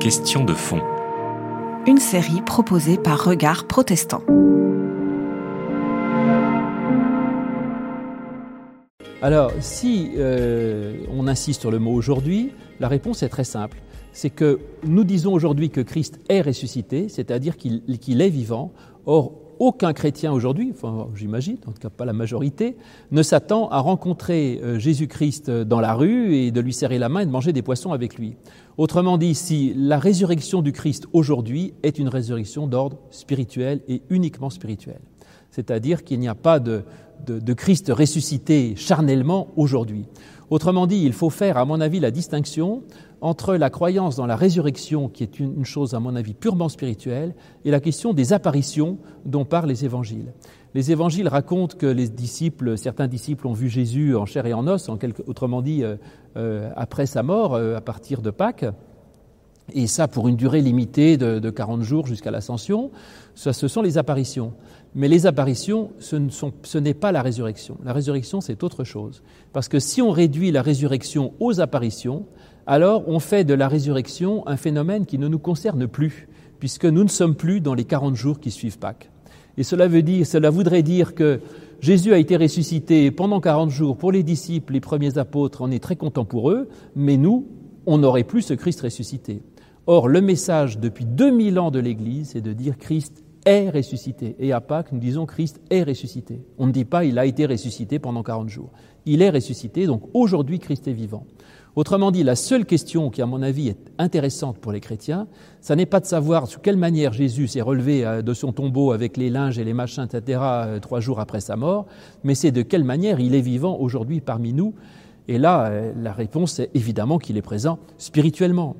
Question de fond. Une série proposée par Regard Protestant. Alors, si euh, on insiste sur le mot aujourd'hui, la réponse est très simple. C'est que nous disons aujourd'hui que Christ est ressuscité, c'est-à-dire qu'il est vivant. Or, aucun chrétien aujourd'hui, enfin j'imagine, en tout cas pas la majorité, ne s'attend à rencontrer euh, Jésus-Christ dans la rue et de lui serrer la main et de manger des poissons avec lui. Autrement dit, si la résurrection du Christ aujourd'hui est une résurrection d'ordre spirituel et uniquement spirituel, c'est-à-dire qu'il n'y a pas de, de Christ ressuscité charnellement aujourd'hui. Autrement dit, il faut faire, à mon avis, la distinction entre la croyance dans la résurrection, qui est une, chose, à mon avis, purement spirituelle, et la question des apparitions dont parlent les évangiles. Les évangiles racontent que certains disciples ont vu Jésus en chair et en os, en autrement dit, euh, euh, après sa mort, euh, à partir de Pâques, et ça pour une durée limitée de, de 40 jours jusqu'à l'ascension. Ça, ce sont les apparitions. Mais les apparitions, ce n'est pas la résurrection. La résurrection, c'est autre chose. Parce que si on réduit la résurrection aux apparitions, alors on fait de la résurrection un phénomène qui ne nous concerne plus, puisque nous ne sommes plus dans les 40 jours qui suivent Pâques. Et cela, veut dire, cela voudrait dire que Jésus a été ressuscité pendant 40 jours pour les disciples, les premiers apôtres, on est très content pour eux, mais nous, on n'aurait plus ce Christ ressuscité. Or, le message depuis 2000 ans de l'Église, c'est de dire Christ est ressuscité. Et à Pâques, nous disons Christ est ressuscité. On ne dit pas il a été ressuscité pendant 40 jours. Il est ressuscité, donc aujourd'hui Christ est vivant. Autrement dit, la seule question qui, à mon avis, est intéressante pour les chrétiens, ça n'est pas de savoir sous quelle manière Jésus s'est relevé euh, de son tombeau avec les linges et les machins, etc., euh, trois jours après sa mort, mais c'est de quelle manière il est vivant aujourd'hui parmi nous. Et là, euh, la réponse est évidemment qu'il est présent spirituellement.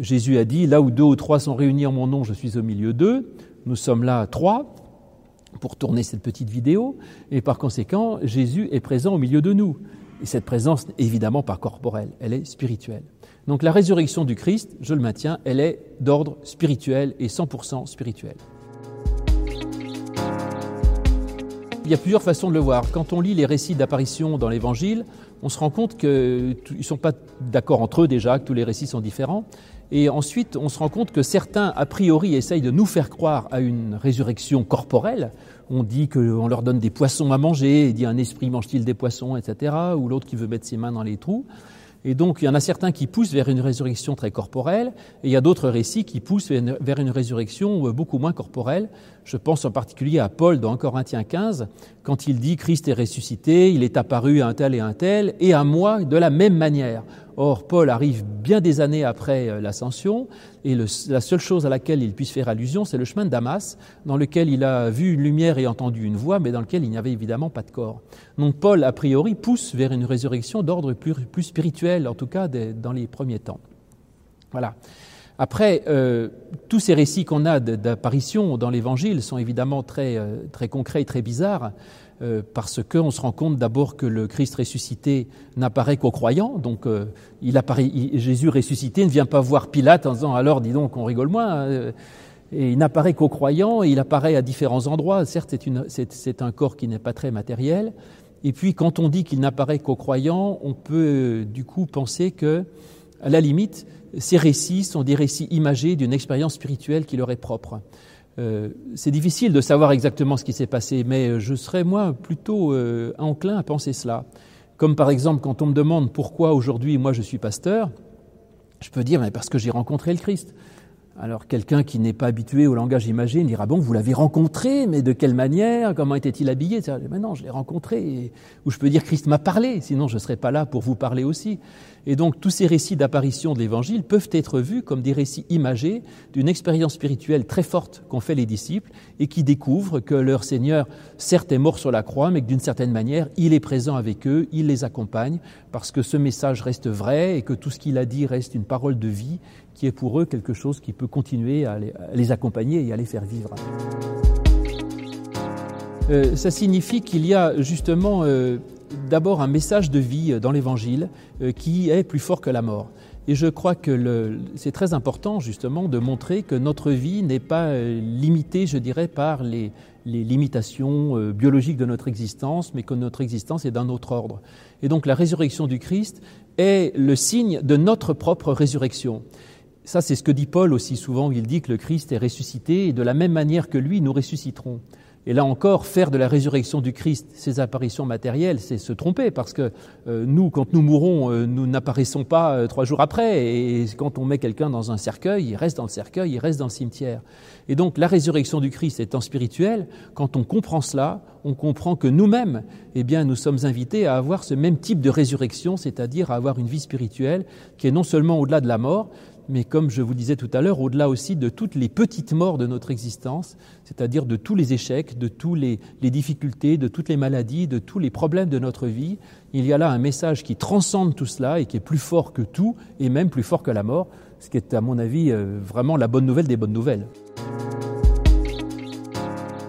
Jésus a dit, là où deux ou trois sont réunis en mon nom, je suis au milieu d'eux. Nous sommes là trois pour tourner cette petite vidéo, et par conséquent, Jésus est présent au milieu de nous. Et cette présence n'est évidemment pas corporelle, elle est spirituelle. Donc la résurrection du Christ, je le maintiens, elle est d'ordre spirituel et 100% spirituel. Il y a plusieurs façons de le voir. Quand on lit les récits d'apparition dans l'Évangile, on se rend compte qu'ils ne sont pas d'accord entre eux déjà, que tous les récits sont différents. Et ensuite, on se rend compte que certains, a priori, essayent de nous faire croire à une résurrection corporelle. On dit qu'on leur donne des poissons à manger, et dit un esprit mange-t-il des poissons, etc. Ou l'autre qui veut mettre ses mains dans les trous. Et donc, il y en a certains qui poussent vers une résurrection très corporelle, et il y a d'autres récits qui poussent vers une résurrection euh, beaucoup moins corporelle. Je pense en particulier à Paul dans Corinthiens 15, quand il dit Christ est ressuscité, il est apparu à un tel et un tel, et à moi de la même manière. Or, Paul arrive bien des années après euh, l'ascension, et la seule chose à laquelle il puisse faire allusion, c'est le chemin de Damas, dans lequel il a vu une lumière et entendu une voix, mais dans lequel il n'y avait évidemment pas de corps. Donc Paul, a priori, pousse vers une résurrection d'ordre plus, spirituel, en tout cas dans les premiers temps. Voilà. Après, euh, tous ces récits qu'on a d'apparition dans l'Évangile sont évidemment très, euh, concrets et très bizarres. Euh, parce qu'on se rend compte d'abord que le Christ ressuscité n'apparaît qu'aux croyants. Donc il apparaît, Jésus ressuscité ne vient pas voir Pilate en disant alors dis donc on rigole moins. Hein. il n'apparaît qu'aux croyants, il apparaît à différents endroits. Certes, c'est un corps qui n'est pas très matériel. Et puis, quand on dit qu'il n'apparaît qu'aux croyants, on peut du coup penser que, à la limite, ces récits sont des récits imagés d'une expérience spirituelle qui leur est propre. Euh, c'est difficile de savoir exactement ce qui s'est passé, mais je serais moi plutôt euh, enclin à penser cela. Comme par exemple quand on me demande pourquoi aujourd'hui moi je suis pasteur, je peux dire parce que j'ai rencontré le Christ. Alors quelqu'un qui n'est pas habitué au langage imagé dira bon vous l'avez rencontré mais de quelle manière comment était-il habillé mais non je l'ai rencontré ou je peux dire Christ m'a parlé sinon je ne serais pas là pour vous parler aussi. Et donc tous ces récits d'apparition de l'Évangile peuvent être vus comme des récits imagés d'une expérience spirituelle très forte qu'ont fait les disciples et qui découvrent que leur Seigneur certes est mort sur la croix mais que d'une certaine manière il est présent avec eux il les accompagne parce que ce message reste vrai et que tout ce qu'il a dit reste une parole de vie qui est pour eux quelque chose qui peut continuer à les, accompagner et à les faire vivre. Euh, ça signifie qu'il y a justement euh, d'abord un message de vie dans l'Évangile euh, qui est plus fort que la mort. Et je crois que c'est très important justement de montrer que notre vie n'est pas limitée, je dirais, par les, limitations biologiques de notre existence, mais que notre existence est d'un autre ordre. Et donc la résurrection du Christ est le signe de notre propre résurrection. Ça, c'est ce que dit Paul aussi souvent, il dit que le Christ est ressuscité, et de la même manière que lui, nous ressusciterons. Et là encore, faire de la résurrection du Christ ses apparitions matérielles, c'est se tromper, parce que euh, nous, quand nous mourons, euh, nous n'apparaissons pas euh, trois jours après, et quand on met quelqu'un dans un cercueil, il reste dans le cercueil, il reste dans le cimetière. Et donc la résurrection du Christ étant spirituelle, quand on comprend cela, on comprend que nous-mêmes, eh bien, nous sommes invités à avoir ce même type de résurrection, c'est-à-dire à avoir une vie spirituelle qui est non seulement au-delà de la mort, mais comme je vous disais tout à l'heure, au-delà aussi de toutes les petites morts de notre existence, c'est-à-dire de tous les échecs, de toutes les, difficultés, de toutes les maladies, de tous les problèmes de notre vie, il y a là un message qui transcende tout cela et qui est plus fort que tout, et même plus fort que la mort, ce qui est à mon avis euh, vraiment la bonne nouvelle des bonnes nouvelles.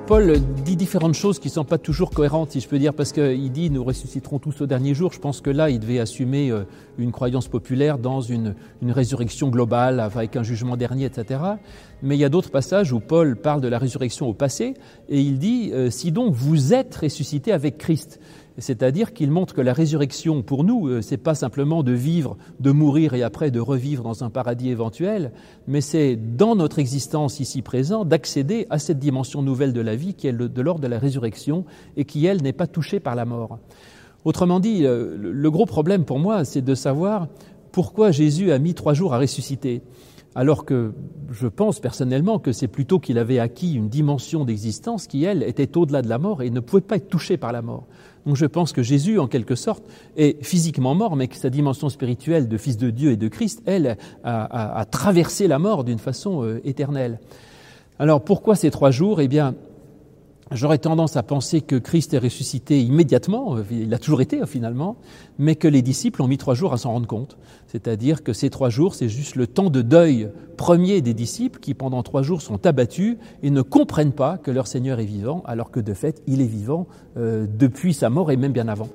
Paul dit différentes choses qui ne sont pas toujours cohérentes, si je peux dire, parce qu'il dit nous ressusciterons tous au dernier jour. Je pense que là, il devait assumer euh, une croyance populaire dans une, résurrection globale avec un jugement dernier, etc. Mais il y a d'autres passages où Paul parle de la résurrection au passé et il dit euh, si donc vous êtes ressuscité avec Christ. C'est-à-dire qu'il montre que la résurrection, pour nous, euh, c'est pas simplement de vivre, de mourir et après de revivre dans un paradis éventuel, mais c'est dans notre existence ici présent d'accéder à cette dimension nouvelle de la vie qui est de l'ordre de la résurrection et qui, elle, n'est pas touchée par la mort. Autrement dit, euh, le gros problème pour moi, c'est de savoir pourquoi Jésus a mis trois jours à ressusciter alors que je pense personnellement que c'est plutôt qu'il avait acquis une dimension d'existence qui, elle, était au-delà de la mort et ne pouvait pas être touchée par la mort. Donc je pense que Jésus, en quelque sorte, est physiquement mort, mais que sa dimension spirituelle de Fils de Dieu et de Christ, elle, a, traversé la mort d'une façon euh, éternelle. Alors pourquoi ces trois jours? Eh bien, J'aurais tendance à penser que Christ est ressuscité immédiatement, il a toujours été finalement, mais que les disciples ont mis trois jours à s'en rendre compte. C'est-à-dire que ces trois jours, c'est juste le temps de deuil premier des disciples qui pendant trois jours sont abattus et ne comprennent pas que leur Seigneur est vivant, alors que de fait, il est vivant euh, depuis sa mort et même bien avant.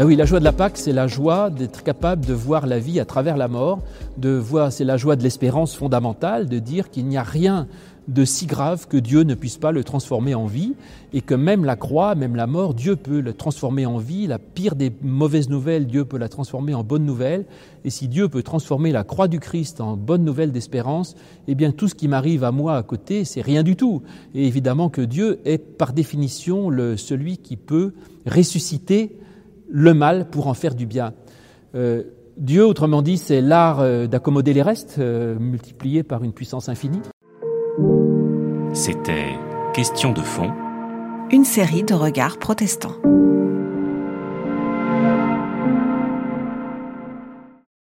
Ah oui, la joie de la Pâque, c'est la joie d'être capable de voir la vie à travers la mort, de voir, c'est la joie de l'espérance fondamentale, de dire qu'il n'y a rien de si grave que Dieu ne puisse pas le transformer en vie et que même la croix, même la mort, Dieu peut le transformer en vie. La pire des mauvaises nouvelles, Dieu peut la transformer en bonne nouvelle. Et si Dieu peut transformer la croix du Christ en bonne nouvelle d'espérance, eh bien tout ce qui m'arrive à moi à côté, c'est rien du tout. Et évidemment que Dieu est par définition le, celui qui peut ressusciter le mal pour en faire du bien. Euh, Dieu, autrement dit, c'est l'art euh, d'accommoder les restes, euh, multiplié par une puissance infinie. C'était Question de fond. Une série de regards protestants.